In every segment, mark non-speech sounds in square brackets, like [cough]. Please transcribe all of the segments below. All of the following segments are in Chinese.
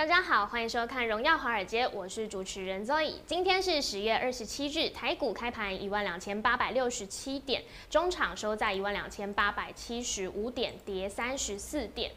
大家好，欢迎收看《荣耀华尔街》，我是主持人 Zoe。今天是十月二十七日，台股开盘一万两千八百六十七点，中场收在一万两千八百七十五点，跌三十四点。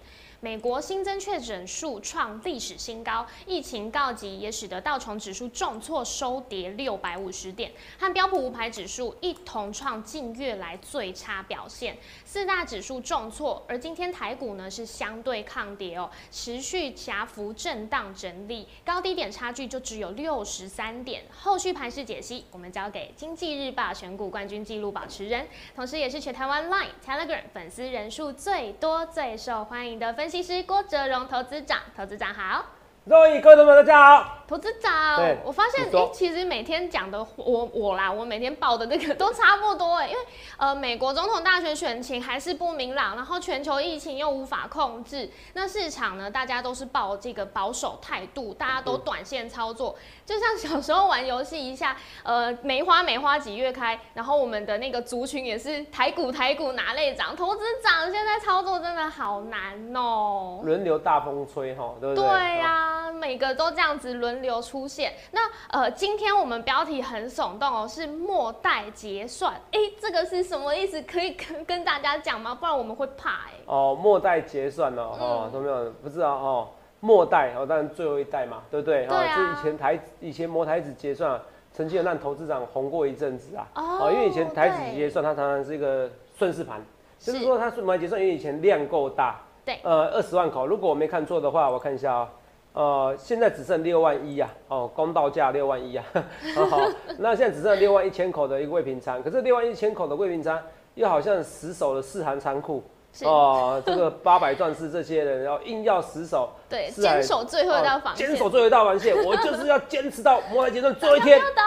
美国新增确诊数创历史新高，疫情告急，也使得道琼指数重挫收跌六百五十点，和标普五百指数一同创近月来最差表现。四大指数重挫，而今天台股呢是相对抗跌哦，持续狭幅震荡整理，高低点差距就只有六十三点。后续盘势解析，我们交给经济日报选股冠军纪录保持人，同时也是全台湾 Line、Telegram 粉丝人数最多、最受欢迎的分析。分析师郭哲荣投资长，投资长好，各位各位同学大家好，投资长，我发现哎，其实每天讲的我我啦，我每天报的那个都差不多哎，因为呃，美国总统大选选情还是不明朗，然后全球疫情又无法控制，那市场呢，大家都是抱这个保守态度，大家都短线操作，就像小时候玩游戏一下，呃，梅花梅花几月开，然后我们的那个族群也是台股台股哪类涨，投资长现在操作真的好难哦，轮流大风吹哈，对不对？对呀，每个都这样子轮。流出现那呃，今天我们标题很耸动哦，是末代结算，哎，这个是什么意思？可以跟跟大家讲吗？不然我们会怕哎。哦，末代结算哦，哦，都没有不知道哦，末代哦，当然最后一代嘛，对不对？对啊。就以前台以前摩台子结算，曾经有让投资长红过一阵子啊。哦。因为以前台子结算，它常常是一个顺势盘，就是说它摩台结算，因为以前量够大。对。呃，二十万口，如果我没看错的话，我看一下啊。呃，现在只剩六万一呀，哦，公道价六万一呀，[laughs] 好，那现在只剩六万一千口的一个未平仓，可是六万一千口的未平仓又好像死守了四行仓库，哦，这个 [laughs] 八百壮士这些人要硬要死守，对，坚守最后一道防线，坚守最后一道防线，[laughs] 我就是要坚持到末代结算最后一天，不要打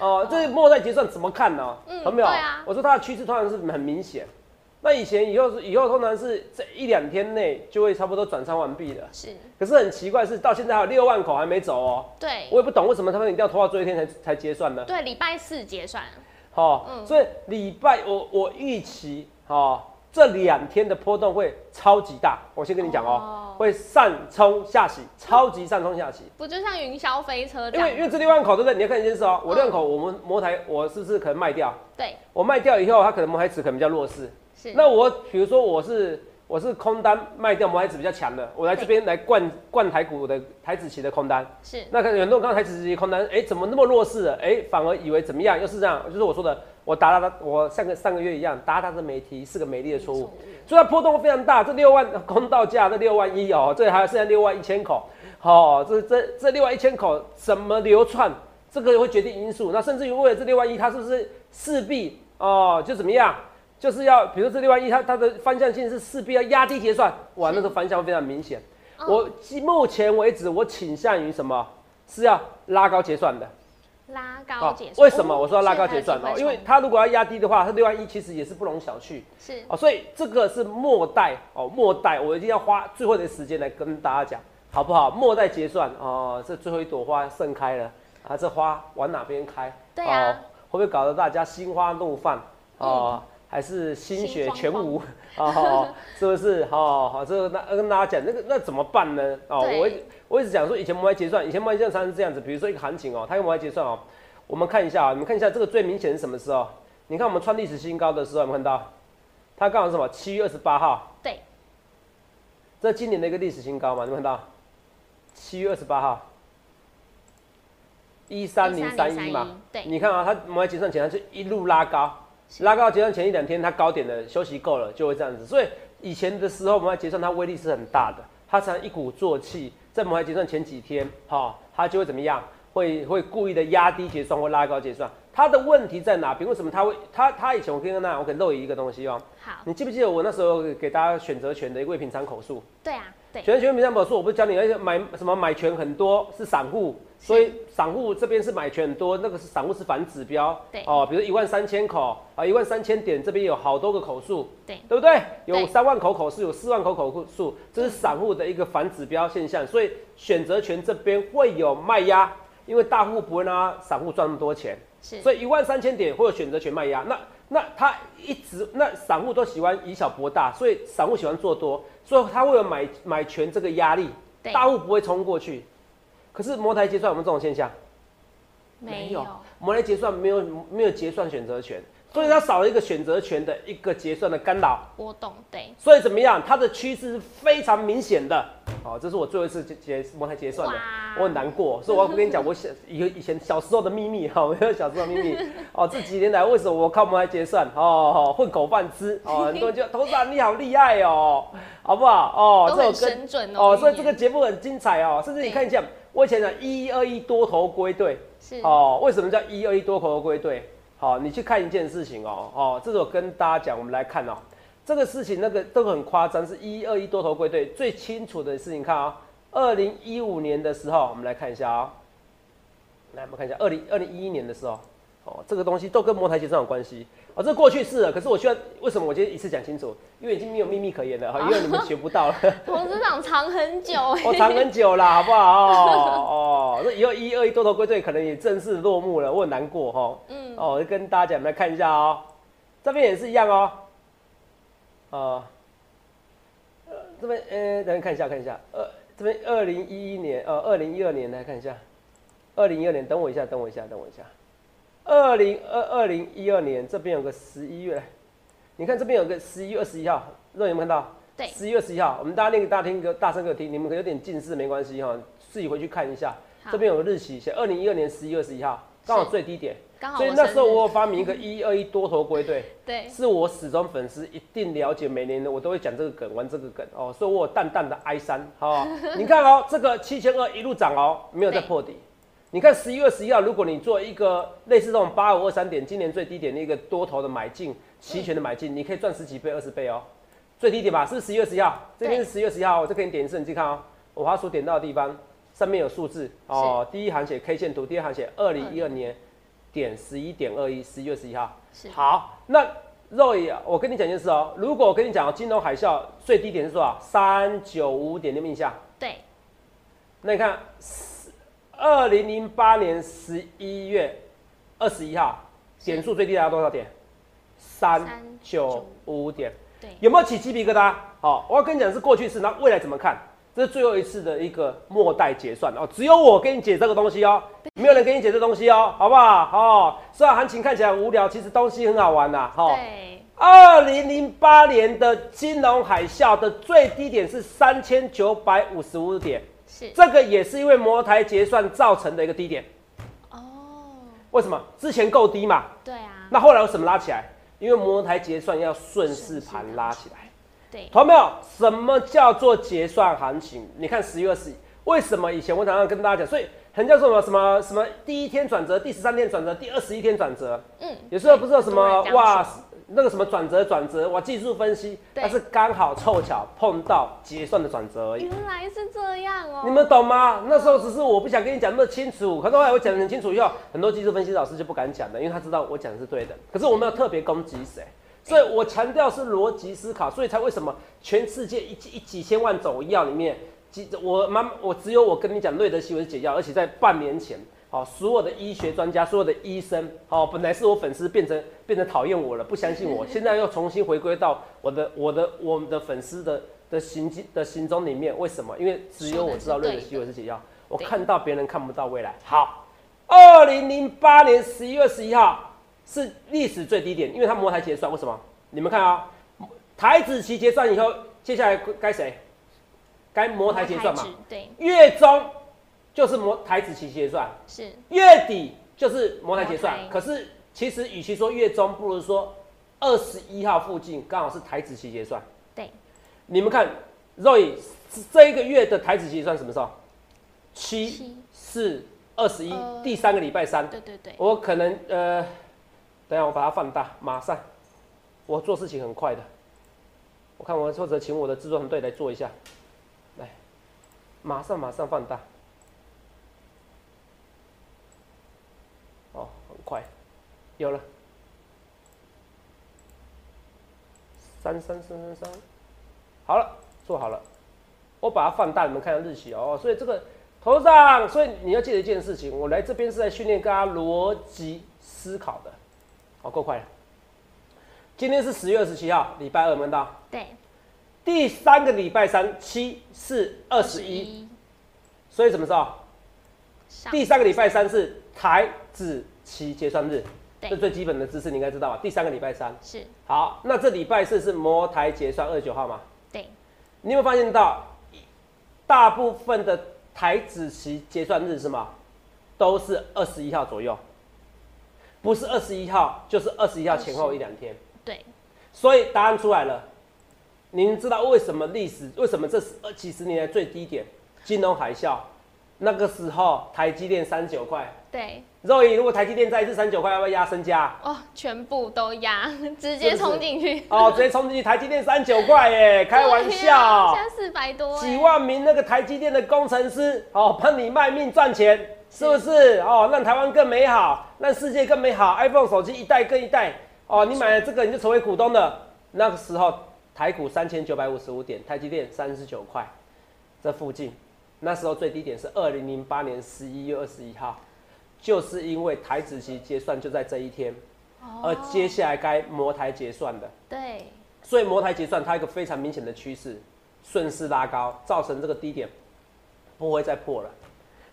我，哦，这末代结算怎么看呢？嗯，有没有？对啊，我说它的趋势突然是很明显。那以前以后是以后通常是这一两天内就会差不多转仓完毕了。是。可是很奇怪是到现在还有六万口还没走哦。对。我也不懂为什么他们一定要拖到最后一天才才结算呢？对，礼拜四结算。好，所以礼拜我我预期哈这两天的波动会超级大。我先跟你讲哦，会上冲下洗，超级上冲下洗。不就像云霄飞车？因为因为这六万口对不对？你要看一件事哦，我六万口我们模台我是不是可能卖掉？对。我卖掉以后，它可能模台值可能比较弱势。那我比如说我是我是空单卖掉摩台子比较强的，我来这边来灌灌台股的台子期的空单，是那可能很多人看台子期空单，哎，怎么那么弱势了？哎，反而以为怎么样？又是这样，就是我说的，我达达我上个上个月一样，达达的媒体是个美丽的错误，所以它波动非常大。这六万空到价，这六万一哦，这还剩下六万一千口，好，这这这六万一千口怎么流窜？这个会决定因素。那甚至于为了这六万一，它是不是势必哦就怎么样？就是要，比如这六万一，它它的方向性是势必要压低结算，哇，那个方向非常明显。我目前为止，我倾向于什么？是要拉高结算的。拉高结算？为什么我说要拉高结算哦？因为它如果要压低的话，它六万一其实也是不容小觑。是哦，所以这个是末代哦，末代我一定要花最后的时间来跟大家讲，好不好？末代结算哦，这最后一朵花盛开了啊，这花往哪边开？对啊，会不会搞得大家心花怒放啊？还是心血全无啊？[laughs] 是不是？好好，这个那跟大家讲，那个那怎么办呢？哦，我我一直讲说，以前摩来结算，以前摩来结算常是这样子。比如说一个行情哦，它用摩来结算哦，我们看一下啊，你们看一下这个最明显是什么时候？你看我们创历史新高的时候，有没有看到？它刚好是什么？七月二十八号。对。这今年的一个历史新高嘛？你们看到？七月二十八号，一三零三一嘛？对。你看啊，它摩来结算前它就一路拉高。拉高结算前一两天，它高点的休息够了，就会这样子。所以以前的时候，摩台结算它威力是很大的，它常一鼓作气，在摩台结算前几天，哈，它就会怎么样？会会故意的压低结算或拉高结算。它的问题在哪边？为什么他会？它它以前我跟那我给漏一个东西哦。好，你记不记得我那时候给大家选择权的一个平常口述？对啊，对，选择权平常口述，我不是教你要买什么买权很多是散户，所以散户这边是买权很多，那个是散户是反指标。对哦，比如一万三千口啊，一万三千点这边有好多个口数，对对不对？有三万口口数，有四万口口数，这是散户的一个反指标现象，所以选择权这边会有卖压，因为大户不会让散户赚那么多钱。是，所以一万三千点会有选择权卖压，那那他一直那散户都喜欢以小博大，所以散户喜欢做多，所以他会有买买权这个压力，大户不会冲过去。可是摩台结算有没有这种现象？没有，摩台结算没有没有结算选择权，所以它少了一个选择权的一个结算的干扰。波动，对，所以怎么样？它的趋势是非常明显的。哦，这是我最后一次结结摩台结算的，我很难过。所以我要跟你讲，我小以以前小时候的秘密哈，[laughs] 我有小时候的秘密。[laughs] 哦，这几年来为什么我靠摩台结算？哦哦，混口饭吃。哦，[laughs] 很多人就头长你好厉害哦，好不好？哦，都很神准哦。哦，所以这个节目很精彩哦。甚至你看一下，我以前讲一二一多头归队。是哦，为什么叫一二一多头归队？好，你去看一件事情哦，哦，这是我跟大家讲，我们来看哦，这个事情那个都很夸张，是一二一多头归队最清楚的事情，看啊、哦，二零一五年的时候，我们来看一下啊、哦，来我们看一下二零二零一一年的时候，哦，这个东西都跟茅台结算有关系。哦，这过去式了，可是我需要为什么我今天一次讲清楚？因为已经没有秘密可言了，哈，因为你们学不到了。[laughs] 董事长藏很久哎，我 [laughs] 藏很久了，[laughs] 好不好？哦哦，那以后一二一多头归队可能也正式落幕了，我很难过哈。嗯，哦，我就跟大家讲，来看一下哦，这边也是一样哦。哦，呃，这边呃，等下看一下，看一下，呃，这边二零一一年，呃，二零一二年来看一下，二零一二年，等我一下，等我一下，等我一下，二零二二零一二年这边有个十一月，你看这边有个十一月二十一号，肉有没有看到？对十一月二十一号，我们大家念给大家听，个大声给我听，你们可有点近视没关系哈，自己回去看一下，好这边有个日期，写二零一二年十一月二十一号，刚好最低点。所以那时候我有发明一个一二一多头归队，对 [laughs] 是我始终粉丝一定了解，每年的我都会讲这个梗，玩这个梗哦，所以我有淡淡的哀伤哦。[laughs] 你看哦，这个七千二一路涨哦，没有再破底。你看十一月十一号，如果你做一个类似这种八五二三点，今年最低点的一个多头的买进，期权的买进，你可以赚十几倍、二十倍哦。最低点吧，是十一月十一号？这边是十一月十一号，我这给你点一次，你自己看哦。我滑鼠点到的地方，上面有数字哦。第一行写 K 线图，第二行写二零一二年点十一点二一，十一月十一号。好，那肉眼，我跟你讲一件事哦。如果我跟你讲金融海啸最低点是多少？三九五点，你有没有印象？对那你看，二零零八年十一月二十一号，点数最低达到多少点？三九五点，对。有没有起鸡皮疙瘩？好，我要跟你讲是过去式，那未来怎么看？这是最后一次的一个末代结算。哦，只有我跟你解这个东西哦，没有人跟你解这东西哦，好不好？哦，虽然行情看起来很无聊，其实东西很好玩呐、哈、对。二零零八年的金融海啸的最低点是三千九百五十五点，是这个也是因为摩台结算造成的一个低点。哦，为什么？之前够低嘛，对啊，那后来为什么拉起来？因为摩台结算要顺势盘拉起来。对同没有？什么叫做结算行情？你看十月二十一，为什么以前我常常跟大家讲，所以很叫做什么什么什么第一天转折，第十三天转折，第二十一天转折。嗯，有时候不是有什么哇说，那个什么转折转折，哇技术分析，对但是刚好凑巧碰到结算的转折而已。原来是这样哦，你们懂吗？那时候只是我不想跟你讲那么清楚，可是后来我讲得很清楚以后，很多技术分析老师就不敢讲了，因为他知道我讲的是对的。可是我没有特别攻击谁，所以我强调是逻辑思考，所以才为什么全世界一一几千万种药里面，几我妈我只有我跟你讲瑞德西韦是解药，而且在半年前。好，所有的医学专家，所有的医生，好，本来是我粉丝，变成变成讨厌我了，不相信我，现在又重新回归到我的我的我们的粉丝的的心机的心中里面。为什么？因为只有我知道瑞德西韦是解药，我看到别人看不到未来。好，二零零八年十一月十一号是历史最低点，因为它摩台结算，为什么？你们看啊、台子期结算以后，接下来该谁？该摩台结算嘛月中就是摩台子期结算，是月底就是摩台结算。可是其实与其说月中，不如说二十一号附近刚好是台子期结算。对，你们看，Roy 这一个月的台子期结算什么时候？七七四二二十一呃，第三个礼拜三，对对对，我可能呃，等下我把它放大，马上，我做事情很快的，我看我或者请我的制作团队来做一下，来，马上马上放大，哦，很快，有了，三三三三三，好了，做好了，我把它放大，你们看下日期哦，所以这个。头上，所以你要记得一件事情，我来这边是在训练大家逻辑思考的，好，够快了。今天是十月二十七号，礼拜二，门到？对，第三个礼拜三，七四二十一，所以什么时候？第三个礼拜三是台子期结算日，对这最基本的知识你应该知道吧？第三个礼拜三，是，好，那这礼拜四是摩台结算二十九号吗？对，你有没有发现到，大部分的台子期结算日是吗？都是二十一号左右，不是二十一号，就是二十一号前后一两天。对，所以答案出来了。您知道为什么历史为什么这是二几十年来最低点？金融海啸那个时候，台积电三九块。对，肉姨，如果台积电再一次三九块，要不要压身家？哦，全部都压，[laughs] 直接冲进去，哦，直接冲进去，台积电三九块耶，开玩笑现。在四百多，几，万名那个台积电的工程师，哦，帮你卖命赚钱，是不是？哦，让台湾更美好，让世界更美好。iPhone 手机一代更一代，哦，你买了这个你就成为股东了。那个时候台股三千九百五十五点，台积电三十九块，这附近，那时候最低点是二零零八年十一月二十一号，就是因为台子期结算就在这一天，而接下来该摩台结算的。对，所以摩台结算它有一个非常明显的趋势，顺势拉高，造成这个低点不会再破了。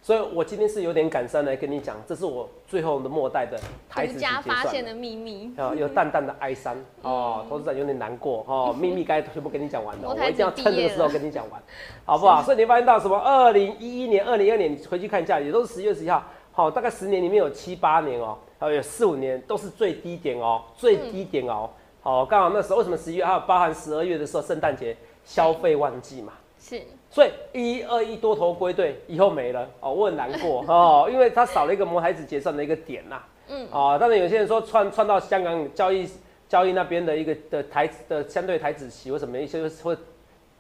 所以我今天是有点感伤来跟你讲，这是我最后的末代的台子独期结家发算现的秘密，啊，有淡淡的哀伤哦，投资长有点难过哦，[laughs] 秘密该全部跟你讲完了，我一定要趁这个时候跟你讲完，好不好？所以你发现到什么？二零一一年、二零二年，你回去看一下，也都是十月十一号，好，大概十年里面有七八年哦，还有四五年都是最低点哦，最低点哦，好，刚好那时候为什么十一月还有包含十二月的时候圣诞节消费旺季嘛，是，所以一二一多头归队以后没了。哦，我很难过哦，[laughs] 因为它少了一个摩孩子结算的一个点呐、嗯，啊，当然有些人说串串到香港交易交易那边的一个的台子的相对台子期或什么一些或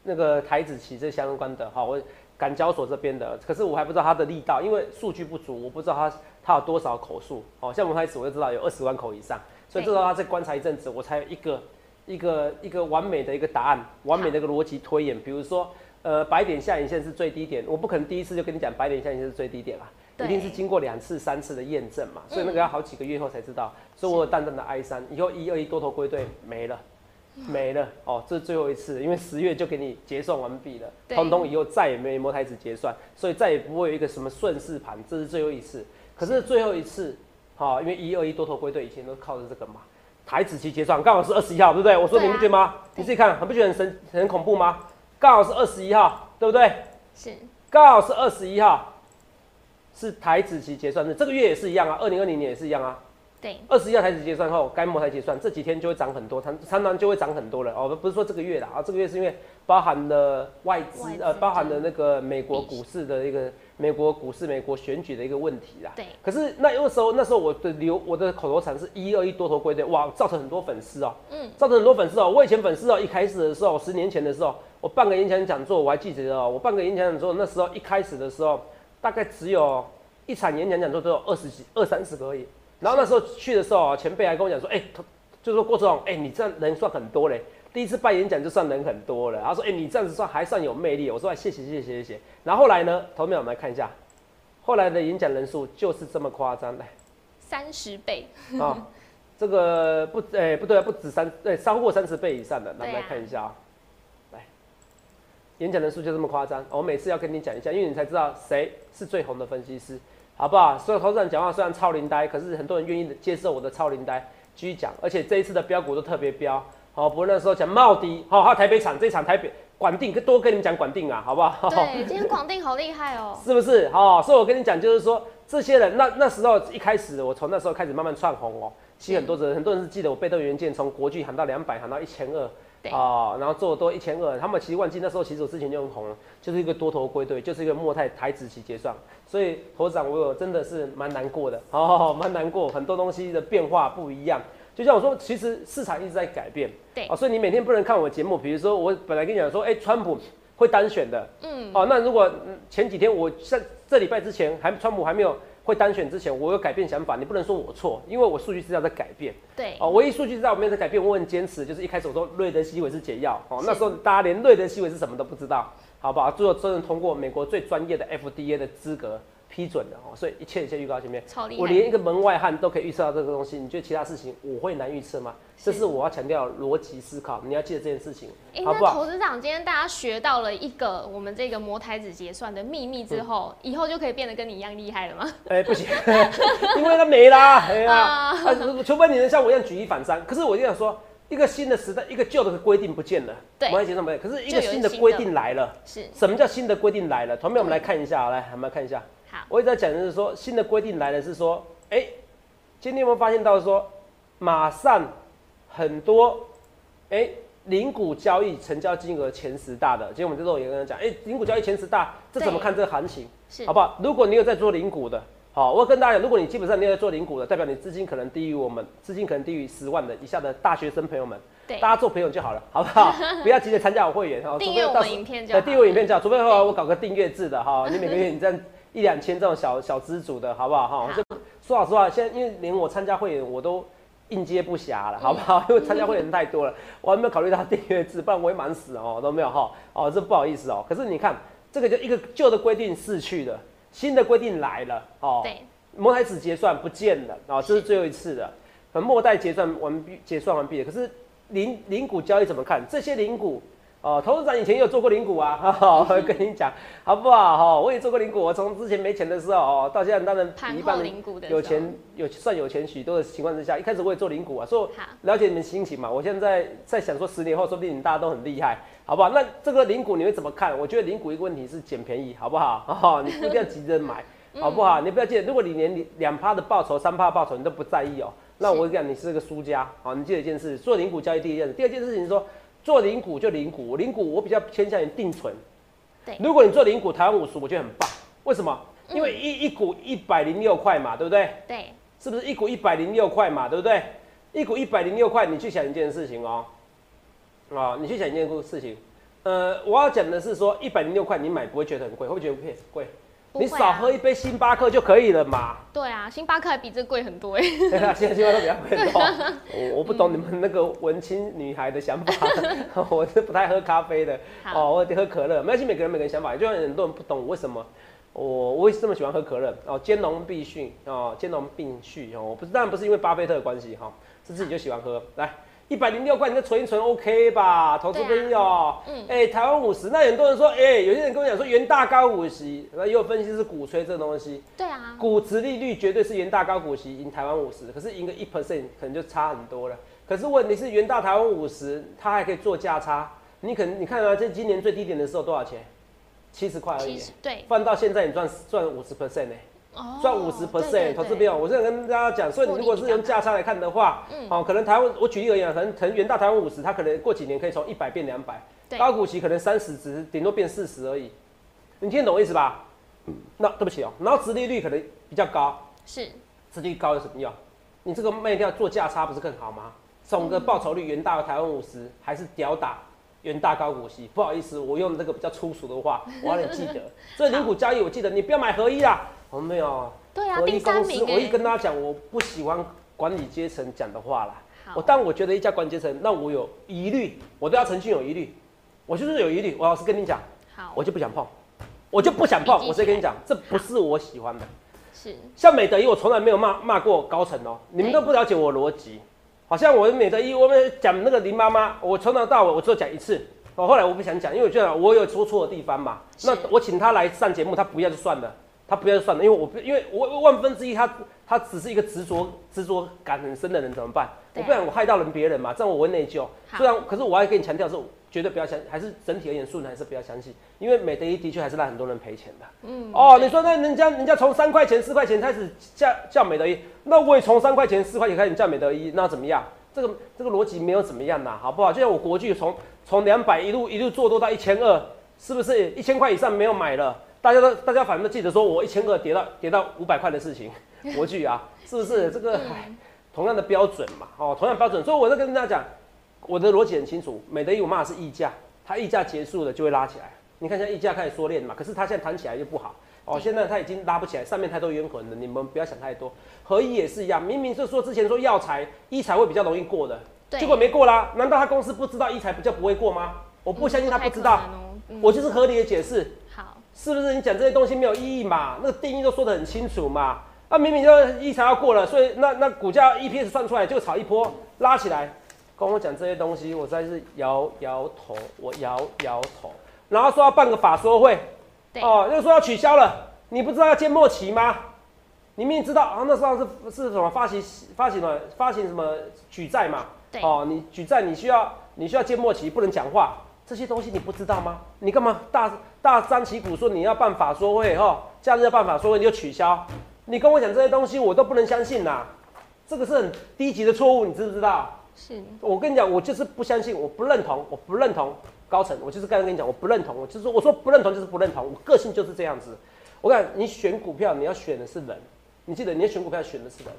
那个台子期这相关的哈，我港交所这边的，可是我还不知道它的力道，因为数据不足，我不知道它它有多少口数哦，像我开始我就知道有二十万口以上，所以对这时候它再观察一阵子，我才有一个一个一个完美的一个答案，完美的一个逻辑推演，比如说。呃，白点下影线是最低点，我不可能第一次就跟你讲白点下影线是最低点啦，一定是经过两次、三次的验证嘛，所以那个要好几个月后才知道，所以我有淡淡的哀伤，以后一二一多头归队没了，没了哦，这是最后一次，因为十月就给你结算完毕了，通通以后再也没摩台子结算，所以再也不会有一个什么顺势盘，这是最后一次。可是最后一次，好、因为一二一多头归队以前都靠着这个嘛，台子期结算刚好是二十一号，对不对？我说你不觉得吗？你自己看，很不觉得很神很恐怖吗？刚好是二十一号，对不对？是，刚好是二十一号，是台子期结算日，这个月也是一样啊，二零二零年也是一样啊。对，二十一号台子结算后，该摩台结算，这几天就会涨很多，常常常就会涨很多了哦。不是说这个月啦，啊，这个月是因为包含了外资外资呃，包含了那个美国股市的一个美国股市、美国选举的一个问题啦。对可是那有时候那时候我的流我的口头禅是一二一多头归队，哇，造成很多粉丝哦、嗯，造成很多粉丝哦、我以前粉丝哦、一开始的时候，十年前的时候，我办个演讲讲座，我还记得哦、我办个演讲讲座，那时候一开始的时候，大概只有一场演讲讲座都有二十几、二三十个而已。然后那时候去的时候啊，前辈还跟我讲说，哎、他就说郭总，哎、你这样人算很多嘞，第一次办演讲就算人很多了。他说，哎、你这样子算还算有魅力。我说，哎谢谢谢谢谢谢。然后后来呢，投面我们来看一下，后来的演讲人数就是这么夸张，来。三十倍，啊，这个不，哎、不对啊，不止三，对，超过三十倍以上的，那我们来看一下啊、来，演讲人数就这么夸张，我每次要跟你讲一下，因为你才知道谁是最红的分析师，好不好？所以投资人讲话虽然超灵呆，可是很多人愿意接受我的超灵呆，继续讲，而且这一次的标股都特别标，好、不过那时候讲茂迪，好、还有台北厂，这一场台北管定，多跟你们讲管定啊，好不好？对，今天广定好厉害哦，[laughs] 是不是？好、所以我跟你讲，就是说这些人，那那时候一开始，我从那时候开始慢慢窜红哦。其实很多人，很多人是记得我被动元件从国巨喊到两百，喊到一千二，对。哦，然后做多一千二，他们其实万金那时候其实我之前就很红了，就是一个多头归队，就是一个莫泰台子期结算，所以头长我有真的是蛮难过的，[laughs] 哦，蛮难过，很多东西的变化不一样。就像我说，其实市场一直在改变，对。哦，所以你每天不能看我的节目，比如说我本来跟你讲说，哎、川普会单选的，嗯，哦，那如果嗯前几天我在这礼拜之前还川普还没有会当选之前，我有改变想法，你不能说我错，因为我数据资料在改变。对，哦，唯一数据资料没有在改变，我很坚持，就是一开始我说瑞德西韦是解药，哦，那时候大家连瑞德西韦是什么都不知道，好不好？最后真的通过美国最专业的 FDA 的资格批准的哦，所以一切一切预告前面。我连一个门外汉都可以预测到这个东西，你觉得其他事情我会难预测吗？这是我要强调逻辑思考，你要记得这件事情，哎、好不好？那投资长今天大家学到了一个我们这个摩台子结算的秘密之后，以后就可以变得跟你一样厉害了吗？哎、不行，[laughs] 因为它没啦，哎呀、啊啊，除非你能像我一样举一反三。可是我就想说，一个新的时代，一个旧的规定不见了，对摩羯上没有，可是一个新的规定来了。是，什么叫新的规定来了？同学们，我们来看一下，来，我们来看一下。好，我一直在讲的是说，新的规定来了是说，哎、今天有没有发现到说，马上很多，哎、零股交易成交金额前十大的，今天我们这时候也跟他讲，哎、零股交易前十大，这怎么看这个行情？是好不好？如果你有在做零股的，好，我跟大家讲，如果你基本上你有在做零股的，代表你资金可能低于我们资金可能低于十万的以下的大学生朋友们，对大，家做朋友就好了，好不好？[laughs] 不要急着参加我会员哈，订阅我们影片就好。订阅我影片就好，除非后来我搞个订阅制的哈，你每个月你这样一两千这种小小资主的好不好哈？好就说老实话，现在因为连我参加会员我都应接不暇了，好不好？[laughs] 因为参加会员太多了，我还没有考虑到订阅制，不然我会忙死哦，都没有哈。哦，这不好意思哦。可是你看，这个就一个旧的规定逝去了，新的规定来了哦。对，摩台子结算不见了啊、这是最后一次的。可末代结算完毕，结算完毕了。可是零零股交易怎么看？这些零股哦，投资长以前也有做过零股啊，[laughs] 哈哈，我跟你讲好不好？哈，我也做过零股。我从之前没钱的时候哦，到现在当然比一般人零股的有钱有算有钱许多的情况之下，一开始我也做零股啊，所以，了解你们心情嘛。我现在在想说，十年后说不定你大家都很厉害，好不好？那这个零股你会怎么看？我觉得零股一个问题是捡便宜，好不好？[laughs] 哦，你不一定要急着买。[laughs] 好不好？你不要记得，如果你连两趴的报酬、三趴的报酬你都不在意哦，那我跟你讲，你是个输家。好，你记得一件事：做零股交易第一件事，第二件事情是说，做零股就零股，零股我比较偏向于定存。对如果你做零股台湾五十，我觉得很棒。为什么？因为一一股一百零六块嘛，对不对？对，是不是一股一百零六块嘛，对不对？一股一百零六块，你去想一件事情哦，啊、你去想一件事情，呃，我要讲的是说，一百零六块你买不会觉得很贵，会不会觉得贵？贵？你少喝一杯星巴克就可以了嘛。对啊，星巴克还比这贵很多哎。对啊，现 [laughs] 在星巴克比较贵很多。我我不懂你们那个文青女孩的想法，[laughs] 我是不太喝咖啡的。哦，我得喝可乐，没关系，每个人每个人想法，就像很多人不懂为什么我我为什么喜欢喝可乐哦，兼容并蓄哦，兼容并蓄哦，我不是当然不是因为巴菲特的关系哈、是自己就喜欢喝。来，一百零六块，你再存一存 OK 吧，投资朋友。嗯哎、台湾五十，那很多人说，哎、有些人跟我讲说元大高五十，那也有分析是鼓吹这个东西，对啊，股值利率绝对是元大高股息赢台湾五十，可是赢个一 percent 可能就差很多了。可是问题是元大台湾五十，它还可以做价差，你可能你看啊，这今年最低点的时候多少钱？七十块而已，对，放到现在你赚赚五十 percent 呢，哦赚五十 percent 对投资朋友，我是想跟大家讲，所以你如果是用价差来看的话，嗯哦，可能台湾我举例而言啊，可能可能元大台湾五十，它可能过几年可以从一百变两百，高股息可能三十只顶多变四十而已，你听得懂我意思吧？那对不起哦，然后殖利率可能比较高，是殖利率高有什么用？你这个卖掉做价差不是更好吗？总个报酬率元大台湾五十还是屌打元大高股息？不好意思，我用这个比较粗俗的话，我要你记得。[laughs] 所以零股交易，我记得你不要买合一啦。我没有，对啊，我一公司，我一跟大家讲，我不喜欢管理阶层讲的话啦。我但，我觉得一家管理阶层那我有疑虑，我对他诚信有疑虑，我就是有疑虑。我老实跟你讲，好，我就不想碰，我就不想碰。我直接跟你讲，这不是我喜欢的。是像美德一，我从来没有骂骂过高层哦、你们都不了解我的逻辑。好像我的美德一，我们讲那个林妈妈，我从头到尾我只有讲一次。我，后来我不想讲，因为我觉得我有说错的地方嘛。是那我请他来上节目，他不要就算了，他不要就算了，因为我不因为我万分之一，他他只是一个执着执着感很深的人，怎么办？啊我不然我害到了别人嘛，这样我会内疚。虽然可是我还跟你强调是，绝对不要相，还是整体而言素人还是不要相信，因为美德一的确还是让很多人赔钱的。嗯，哦，你说那人家人家从三块钱、四块钱开始叫叫美德一，那我也从三块钱、四块钱开始叫美德一，那怎么样？这个这个逻辑没有怎么样呐，好不好？就像我国剧从从两百一路一路做多到一千二，是不是一千块以上没有买了？大家都大家反正都记得说我一千个跌到跌到五百块的事情，[laughs] 国巨啊，是不是这个？唉，同样的标准嘛，哦，同样标准，所以我在跟大家讲，我的逻辑很清楚，美德一我骂是溢价，它溢价结束了就会拉起来。你看现在溢价开始缩链嘛，可是它现在弹起来又不好。哦，现在它已经拉不起来，上面太多冤魂了，你们不要想太多。合一也是一样，明明是说之前说药材、医材会比较容易过的，结果没过啦。难道他公司不知道医材不就不会过吗？我不相信他不知道，我就是合理的解释。好，是不是你讲这些东西没有意义嘛？那个定义都说得很清楚嘛。啊，明明就医材要过了，所以那那股价 EPS 算出来就炒一波拉起来。跟我讲这些东西，我实在是摇摇头，我摇摇头。然后说要办个法说会。哦，又说要取消了，你不知道要建末期吗？你明明知道啊，那时候是是什么发行发行了发行什么举债嘛？对，哦，你举债你需要你需要建末期，不能讲话，这些东西你不知道吗？你干嘛大大张旗鼓说你要办法说会哈？假日要办法说会你就取消？你跟我讲这些东西我都不能相信呐，这个是很低级的错误，你知不知道？是，我跟你讲，我就是不相信，我不认同，我不认同。高层，我就是刚才跟你讲，我不认同，我就是我说不认同就是不认同，我个性就是这样子。我讲你选股票，你要选的是人，你记得你要选股票选的是人。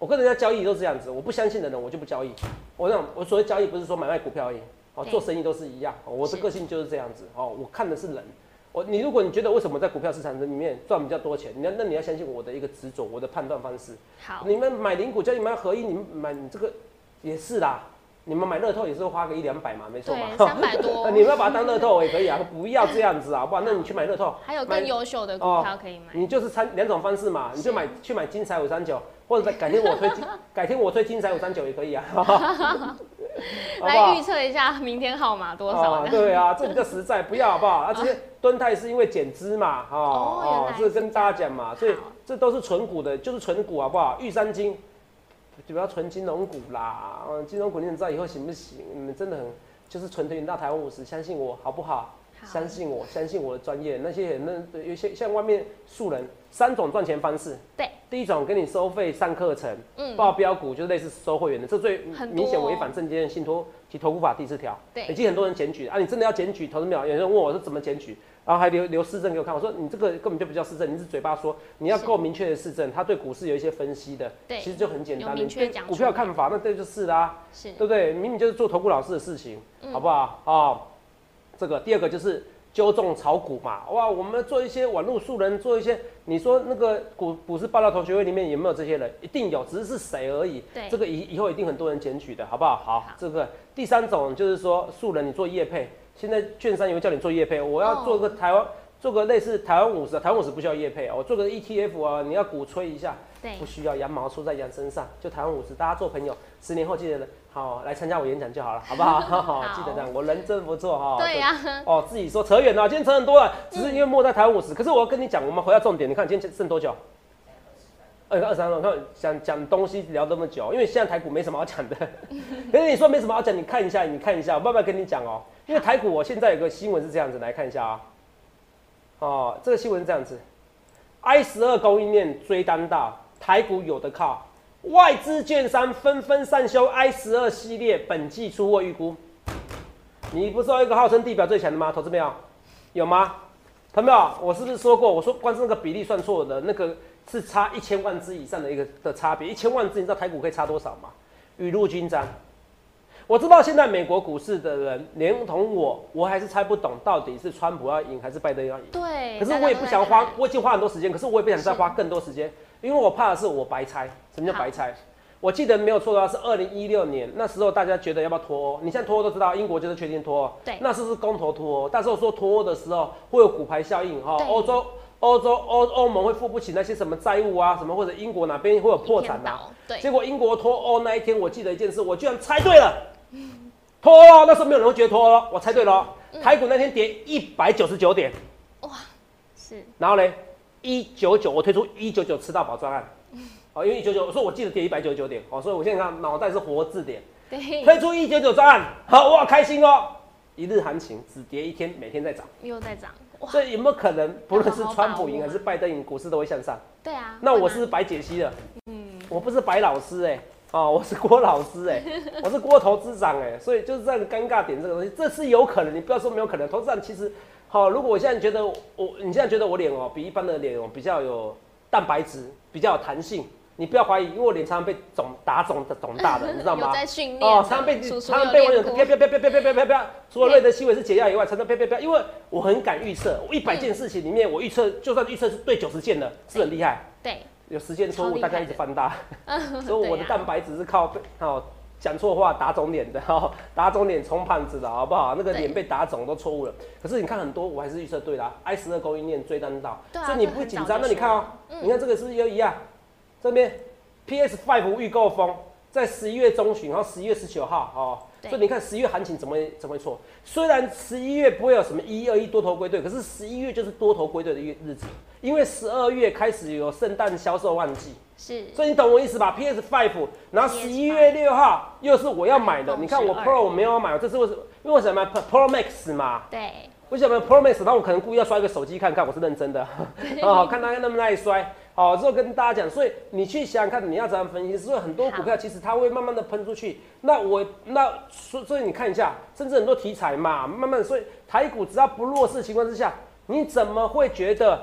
我跟人家交易都是这样子，我不相信的人我就不交易。我讲我所谓交易不是说买卖股票而已，哦，做生意都是一样。我的个性就是这样子，哦，我看的是人。我你如果你觉得为什么在股票市场里面赚比较多钱，你要那你要相信我的一个执着，我的判断方式。好，你们买零股叫你们合一，你们买你这个也是啦。你们买乐透也是花个一两百嘛，没错嘛，三百多。[laughs] 你们要把它当乐透也可以啊，不要这样子啊，好不好？那你去买乐透，还有更优秀的股票可以买。你就是参两种方式嘛，你就买去买金彩五三九，或者改天我推改天我推金 [laughs] 彩五三九也可以啊。[laughs] 来预测一下明天号码多少？对啊，这比较实在，不要好不好？啊，这些蹲泰是因为减资嘛，哦哦，这跟大家讲嘛，所以这都是纯股的，就是纯股好不好？玉山金。就不要存金融股啦，嗯，金融股你们知道以后行不行？你们真的很就是纯推你到台湾五十，相信我好不好？相信我，相信我的专业。那些人那有些像外面素人，三种赚钱方式。对，第一种跟你收费上课程，嗯，报标股就是类似收会员的，这最明显违反证监信托及投顾法第四条。对，已经很多人检举啊，你真的要检举投资秒有？有人问我是怎么检举？然后还留留市政给我看，我说你这个根本就不叫市政，你是嘴巴说，你要够明确的市政，他对股市有一些分析的，对，其实就很简单，你对股票看法，那这就是啦，是，对不对？明明就是做投顾老师的事情，好不好？啊，这个第二个就是纠正炒股嘛，哇，我们做一些网络素人，做一些，你说那个股股市爆料同学会里面有没有这些人？一定有，只是是谁而已。对，这个以以后一定很多人检举的，好不好？好，这个第三种就是说素人，你做业配。现在券商也会叫你做业配，我要做个台湾，做个类似台湾五十，台湾五十不需要业配啊，我做个 ETF 啊，你要鼓吹一下，对，不需要羊毛出在羊身上，就台湾五十，大家做朋友，十年后记得好来参加我演讲就好了，好不好？[laughs] 好，记得这样，我人真不错哈。对呀。哦，自己说扯远了，今天扯很多了，只是因为莫在台湾五十，可是我要跟你讲，我们回到重点，你看今天剩多久？二二三分，看讲讲东西聊这么久，因为现在台股没什么好讲的。[laughs] 可是你说没什么好讲，你看一下，你看一下，我慢慢跟你讲哦。因为台股，我现在有个新闻是这样子，来看一下啊。哦，这个新闻是这样子：I 十二供应链追单到，台股有的靠。外资券商纷纷上修 I 十二系列本季出货预估。你不是有一个号称地表最强的吗？投资没有？有吗？投没有？我是不是说过？我说光是那个比例算错的那个。是差一千万只以上的一个的差别，一千万只你知道台股可以差多少吗？雨露均沾。我知道现在美国股市的人连同我，我还是猜不懂到底是川普要赢还是拜登要赢。对。可是我也不想花，我已经花很多时间，可是我也不想再花更多时间，因为我怕的是我白猜。什么叫白猜？我记得没有错的话是二零一六年，那时候大家觉得要不要脱欧？你现在脱欧都知道，英国就是确定脱欧。对。那是不是公投脱欧？但是我说脱欧的时候会有骨牌效应哈，欧洲。欧洲欧欧盟会付不起那些什么债务啊，什么或者英国哪边会有破产啊？对。结果英国脱欧那一天，我记得一件事，我居然猜对了，脱欧那时候没有人会觉得脱欧，我猜对了。台股那天跌一百九十九点，哇，是。然后呢，一九九我推出一九九吃到饱专案，哦，因为一九九，我说我记得跌一百九十九点，哦，所以我现在看脑袋是活字典，对。推出一九九专案，好哇，开心哦，一日行情只跌一天，每天在涨，又在涨。所以有没有可能，不论是川普赢还是拜登赢，股市都会向上？对啊。那我是白解析的，嗯，我不是白老师哎，哦，我是郭老师哎，[laughs] 我是郭投资长哎，所以就是这样尴尬点这个东西，这是有可能，你不要说没有可能。投资长其实好，如果我现在觉得我，你现在觉得我脸哦比一般的脸哦比较有蛋白质，比较有弹性。你不要怀疑，因为我脸常常被肿打肿的肿大的，[laughs] 你知道吗？在训练哦，常常被常常被我脸啪啪啪啪啪啪啪啪啪。除了瑞德西韦是解药以外，常常啪啪啪，因为我很敢预测，我一百件事情里面，我预测就算预测是对九十件的，是很厉害。对，有时间错误，大家一直放大。所以我的蛋白质是靠哦讲错话打肿脸的，哈，打肿脸充胖子的好不好？那个脸被打肿都错误了。可是你看很多，我还是预测对的。I 十二供应链追单到，所以你不会紧张。那你看哦，你看这个是不是又一样？这边 PS Five 预购风在十一月中旬，然后十一月十九号哦，所以你看十一月行情怎么会怎么会错？虽然十一月不会有什么一二一多头归队，可是十一月就是多头归队的月日子，因为十二月开始有圣诞销售旺季，是，所以你懂我意思吧？PS Five，然后十一月六号又是我要买的，你看我 Pro 我没有买，这是为什么？因为什么？Pro Max 嘛，对，为什么 Pro Max？那我可能故意要摔个手机看看，我是认真的，哦，看他那么耐摔。好，之后跟大家讲，所以你去想想看，你要怎样分析？所以很多股票其实它会慢慢的喷出去。那我那所所以你看一下，甚至很多题材嘛，慢慢所以台股只要不弱势情况之下，你怎么会觉得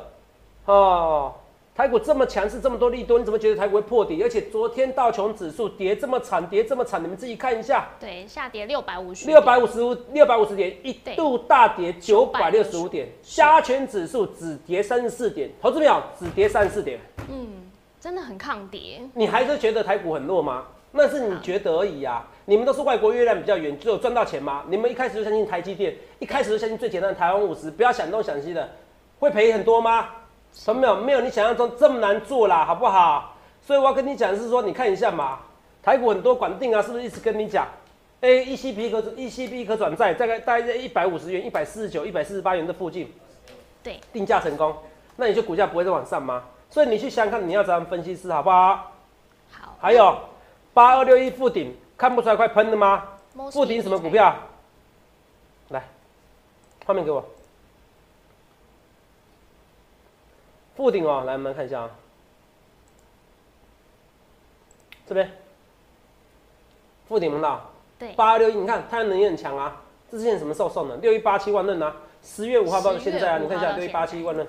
哦？台股这么强势，这么多利多，你怎么觉得台股会破底？而且昨天道琼指数跌这么惨，跌这么惨，你们自己看一下。对，下跌六百五十。六百五十五，六百五十点，一度大跌九百六十五点，加权指数只跌三十四点，投资秒只跌三十四点。嗯，真的很抗跌。你还是觉得台股很弱吗？那是你觉得而已呀。你们都是外国月亮比较圆，只有赚到钱吗？你们一开始就相信台积电，一开始就相信最简单的台湾五十，不要想东想西的，会赔很多吗？没有没有你想象中这么难做啦，好不好？所以我要跟你讲的是说，你看一下嘛，台股很多管定啊，是不是一直跟你讲，A E C P 可 E C P 可转债，大概大概在一百五十元、一百四十九、一百四十八元的附近，对，定价成功，那你就股价不会再往上吗？所以你去想想看，你要怎样分析师，好不好？好。还有八二六一附顶，看不出来快喷了吗？附顶什么股票？来，画面给我。附顶哦，来我们看一下啊，这边附顶门道？对，八二六一，你看太阳能也很强啊。这之前什么时候送的？六一八七万吨啊，十月五号到现在啊，你看一下六一八七万吨。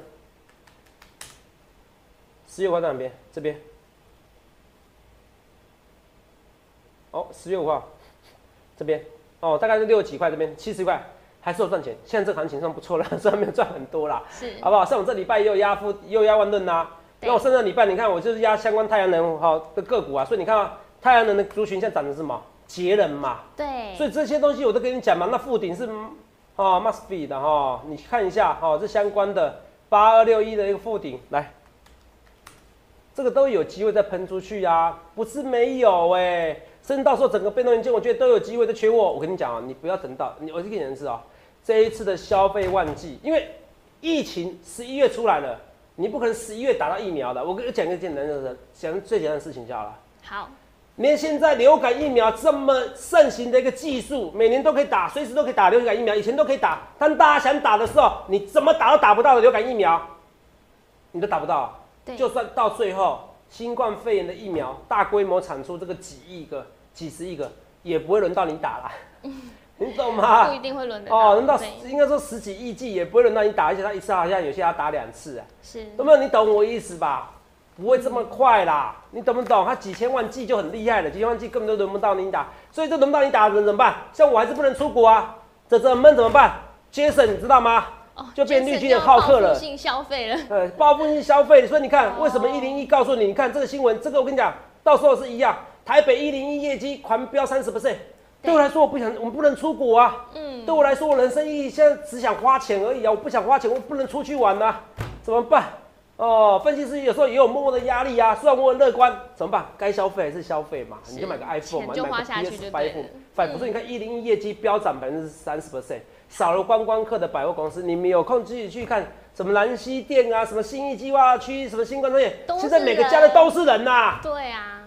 十月五号在哪边？这边。哦，十月五号，这边哦，大概是六十几块，这边七十块。还是有赚钱，现在这行情算不错了，[laughs] 虽然没有赚很多啦，是，好不好？像我这礼拜又压负又压万吨呐，那我上个礼拜你看我就是压相关太阳能好的个股啊，所以你看啊，太阳能的族群现在涨的是什么？节能嘛，对，所以这些东西我都跟你讲嘛，那附顶是哦 must be 的哈，你看一下哈，这相关的八二六一的一个附顶来，这个都有机会再喷出去呀，不是没有哎，甚至到时候整个被动元件我觉得都有机会再缺货，我跟你讲啊，你不要等到你，我是跟你是啊。这一次的消费旺季，因为疫情十一月出来了，你不可能十一月打到疫苗的。我跟你讲个简单的事，讲最简单的事情就好了。好，连现在流感疫苗这么盛行的一个技术，每年都可以打，随时都可以打流感疫苗，以前都可以打。但大家想打的时候，你怎么打都打不到的流感疫苗，你都打不到。就算到最后新冠肺炎的疫苗大规模产出这个几亿个、几十亿个，也不会轮到你打了。[laughs] 你懂吗？不一定会轮得到。哦，轮到应该说十几亿剂也不会轮到你打，而且他一次好像有些要打两次啊。是。有没有？你懂我意思吧？不会这么快啦，你懂不懂？他几千万剂就很厉害了，几千万剂根本都轮不到你打，所以这轮不到你打的人怎么办？像我还是不能出国啊，这怎么怎么办？Jason 你知道吗？哦，就变绿巨人好客了。报复性消费了。呃，报复性消费，所以你看为什么一零一告诉你？你看这个新闻，这个我跟你讲，到时候是一样，台北一零一业绩狂飙三十 percent。对我来说，我不想，我们不能出国啊。嗯，对我来说，我人生意义现在只想花钱而已啊！我不想花钱，我不能出去玩呐，怎么办？哦，分析师有时候也有默默的压力啊。虽然我很乐观，怎么办？该消费还是消费嘛？你就买个 iPhone 嘛，你买个 PS Five。反所以你看，一零一业绩飙涨百分之三十 percent，少了观光客的百货公司，你们有空自己去看什么兰溪店啊，什么新义计划区，什么新冠创业，现在每个家的都是人呐。对啊，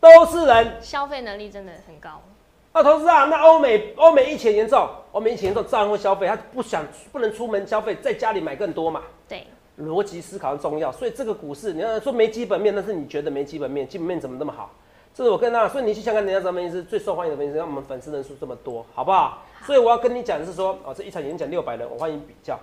都是人，消费能力真的很高。啊，投资啊，那欧美欧美疫情严重，欧美疫情严重，自然会消费，他不想不能出门消费，在家里买更多嘛。对，逻辑思考很重要，所以这个股市你要说没基本面，但是你觉得没基本面，基本面怎么那么好？这是我跟他，所以你去想看人家什么分析师最受欢迎的分析师，让我们粉丝人数这么多，好不好？所以我要跟你讲的是说，哦，这一场演讲六百人，我欢迎比较。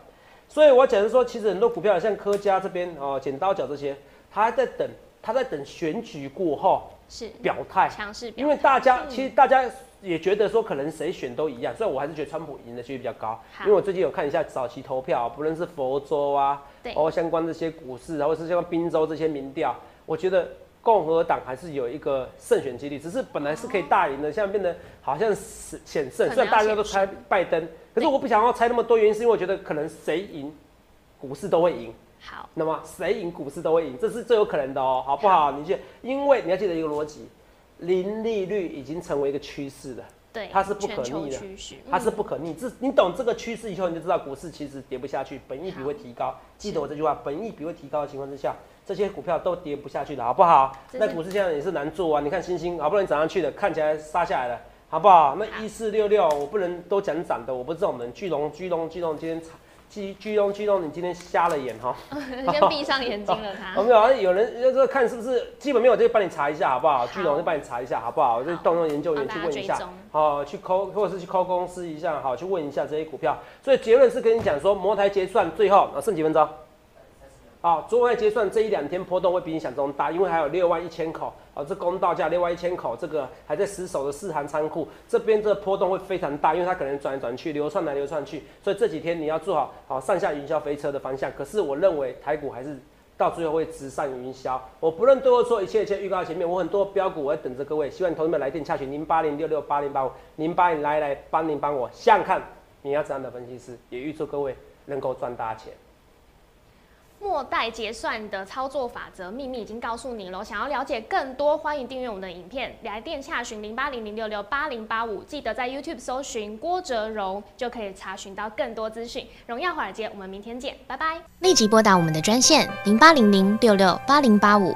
所以我要讲的是说，其实很多股票像科家这边哦，剪刀脚这些，他还在等，他在等选举过后是表态，强势因为大家其实大家也觉得说，可能谁选都一样，所以我还是觉得川普赢的几率比较高。因为我最近有看一下早期投票，不论是佛州啊，对哦相关这些股市，或者是像宾州这些民调，我觉得共和党还是有一个胜选几率，只是本来是可以大赢的，现在变得好像是险胜。虽然大家都猜拜登，可是我不想要猜那么多，原因是因为我觉得可能谁赢，股市都会赢。好，那么谁赢股市都会赢，这是最有可能的哦，好不好？你记，因为你要记得一个逻辑，零利率已经成为一个趋势了，对，它是不可逆的，它是嗯不可逆。这你懂这个趋势以后，你就知道股市其实跌不下去，本益比会提高。记得我这句话，本益比会提高的情况之下，这些股票都跌不下去的，好不好？那股市现在也是难做啊，你看星星好不容易涨上去的，看起来杀下来了。好不好？那一四六六，我不能都讲涨的，我不是这种人。巨龙，巨龙，巨龙，今天巨巨龙，巨龙，你今天瞎了眼哈。[laughs] 先闭上眼睛了 [laughs] 哦，他。没有，啊，有人就是看是不是基本面，我就帮你查一下，好不好？好巨龙就帮你查一下，好不好？我就动用研究员去问一下，好，去抠或者是去抠公司一下，好，去问一下这些股票。所以结论是跟你讲说，摩台结算最后啊剩几分钟？好，昨天结算这一两天波动会比你想中大，因为还有六万一千口，啊，这公道价六万一千口，这个还在死守的四行仓库，这边这个波动会非常大，因为它可能转来转去，流窜来流窜去，所以这几天你要做好好上下云霄飞车的方向。可是我认为台股还是到最后会直上云霄。我不论对或错，一切一切预告前面，我很多标股我在等着各位，希望同学们来电洽询零八零六六八零八五零八零来来帮您帮我想想看你要怎样的分析师，也预祝各位能够赚大钱。末代结算的操作法则秘密已经告诉你了。想要了解更多，欢迎订阅我们的影片，来电洽询零八零零六六八零八五，记得在 YouTube 搜寻郭哲荣，就可以查询到更多资讯。荣耀华尔街，我们明天见，拜拜。立即拨打我们的专线零八零零六六八零八五